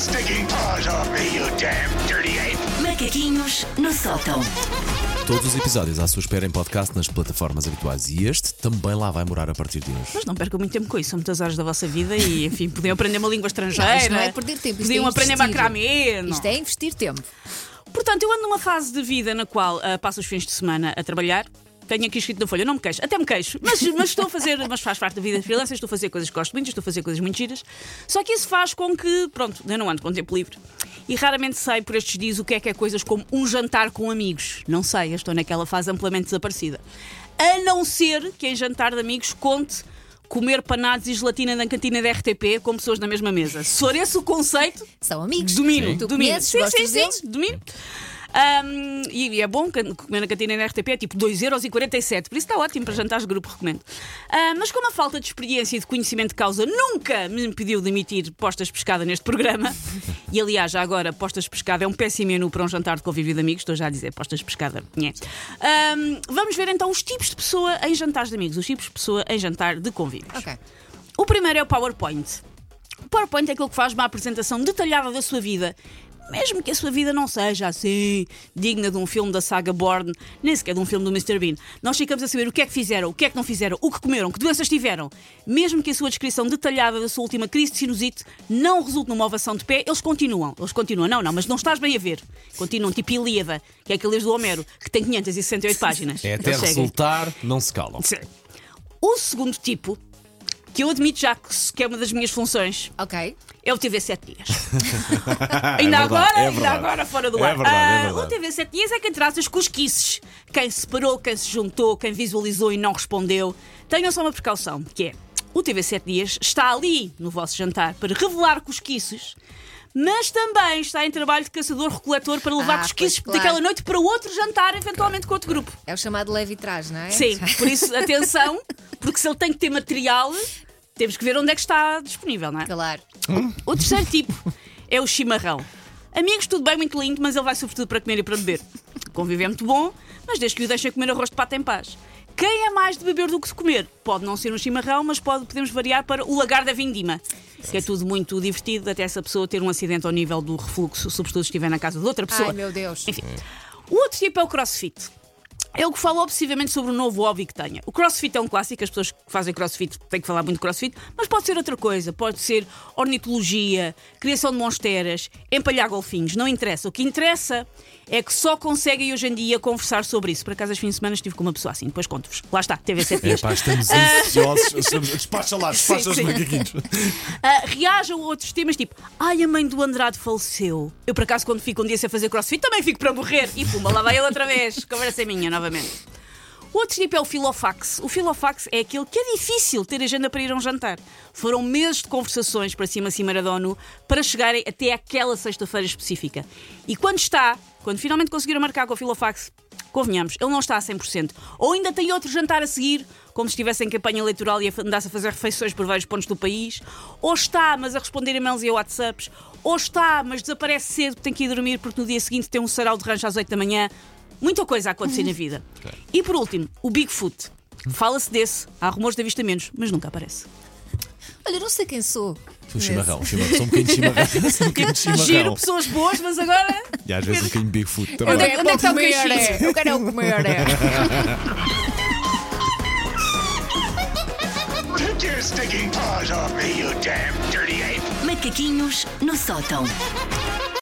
stinking paws off me, you damn dirty ape! Macaquinhos no sótão. Todos os episódios à sua espera em podcast nas plataformas habituais e este também lá vai morar a partir de hoje. Mas não percam muito tempo com isso, são muitas horas da vossa vida e, enfim, podiam aprender uma língua estrangeira. Não, isto não é perder tempo, isto Podiam é aprender macramê. não. Isto é investir tempo. Portanto, eu ando numa fase de vida na qual ah, passo os fins de semana a trabalhar. Tenho aqui escrito na folha, não me queixo, até me queixo, mas, mas estou a fazer, mas faz parte da vida de freelancer, estou a fazer coisas que gosto muito, estou a fazer coisas muito giras. Só que isso faz com que, pronto, eu não ando com tempo livre. E raramente sei por estes dias o que é que é coisas como um jantar com amigos. Não sei, eu estou naquela fase amplamente desaparecida. A não ser que em jantar de amigos conte comer panados e gelatina na cantina da RTP com pessoas na mesma mesa. Se for esse o conceito, São amigos. Domino, Tu domino. conheces, sim, sim, sim, domino. Ahm, e é bom que comer na cantina na RTP é tipo 2,47€, por isso está ótimo para jantares de grupo, recomendo. Ah, mas como a falta de experiência e de conhecimento de causa nunca me impediu de emitir postas de pescada neste programa, e aliás, já agora, postas de pescada é um péssimo menu para um jantar de convívio de amigos, estou já a dizer postas de pescada. Ahm, vamos ver então os tipos de pessoa em jantares de amigos, os tipos de pessoa em jantar de convívios. Ok. O primeiro é o PowerPoint. O PowerPoint é aquilo que faz uma apresentação detalhada da sua vida. Mesmo que a sua vida não seja assim, digna de um filme da saga Bourne, nem sequer de um filme do Mr. Bean. Nós ficamos a saber o que é que fizeram, o que é que não fizeram, o que comeram, que doenças tiveram. Mesmo que a sua descrição detalhada da sua última crise de sinusite não resulte numa ovação de pé, eles continuam. Eles continuam. Não, não, mas não estás bem a ver. Continuam, tipo Ilíada, que é aquele livro do Homero, que tem 568 páginas. É até Eles seguem. resultar, não se calam. Sim. O segundo tipo, que eu admito já que é uma das minhas funções, Ok. é o TV 7 dias. É ainda verdade, agora, é ainda agora fora do É ar. verdade, é verdade. O TV 7 dias é quem traz as cosquices. Quem se separou, quem se juntou, quem visualizou e não respondeu. Tenham só uma precaução, que é o TV 7 dias está ali no vosso jantar para revelar cosquices. Mas também está em trabalho de caçador-recoletor para levar Ah, cosquices pois, claro. daquela noite para outro jantar, eventualmente com outro grupo. É o chamado leve e trás, não é? Sim, por isso, atenção, porque se ele tem que ter material, temos que ver onde é que está disponível, não é? Claro. O terceiro tipo é o chimarrão. Amigos, tudo bem, muito lindo, mas ele vai sobretudo para comer e para beber. Conviver é muito bom, mas desde que o deixem comer arroz de pato em paz. Quem é mais de beber do que de comer? Pode não ser um chimarrão, mas pode, podemos variar para o lagar da vindima. Que é tudo muito divertido, até essa pessoa ter um acidente ao nível do refluxo, sobretudo se estiver na casa de outra pessoa. Ai, meu Deus. Enfim. O outro tipo é o crossfit. É o que fala obsessivamente sobre o novo hobby que tenha. O crossfit é um clássico, as pessoas que fazem crossfit têm que falar muito de crossfit, mas pode ser outra coisa. Pode ser ornitologia, criação de monsteras, empalhar golfinhos, não interessa. O que interessa é que só conseguem hoje em dia conversar sobre isso. Por acaso, este fim de semana estive com uma pessoa assim, depois conto-vos. Lá está, teve sete É dias. pá, estamos ansiosos. Estamos- Despacha lá, despacha os macaquinhos. Ah, reajam a outros temas tipo Ai, a mãe do Andrade faleceu. Eu, por acaso, quando fico um dia sem fazer crossfit, também fico para morrer. E pumba, lá vai ele outra vez. Conversa é minha, novamente. O outro tipo é o filofax. O filofax é aquele que é difícil ter agenda para ir a um jantar. Foram meses de conversações para cima cima da ONU para chegarem até aquela sexta-feira específica. E quando está, quando finalmente conseguiram marcar com o filofax, convenhamos, ele não está a 100%. Ou ainda tem outro jantar a seguir, como se estivesse em campanha eleitoral e andasse a fazer refeições por vários pontos do país. Ou está, mas a responder e-mails e a WhatsApps. Ou está, mas desaparece cedo, tem que ir dormir porque no dia seguinte tem um sarau de rancho às 8 da manhã. Muita coisa a acontecer na vida. E por último, o Bigfoot. Fala-se desse, há rumores de avistamentos, mas nunca aparece. Olha, não sei quem sou. O chimarrão, chimarrão. Sou um bocadinho de chimarrão. Sou um bocadinho de Giro, chimarrão. pessoas boas, mas agora. E às vezes um bocadinho de Bigfoot Onde também. é- onde é que está o comer, caixinho? é. Eu quero é o comer, é. Take your stinking paws off me, you damn dirty ape! Macaquinhos no sótão.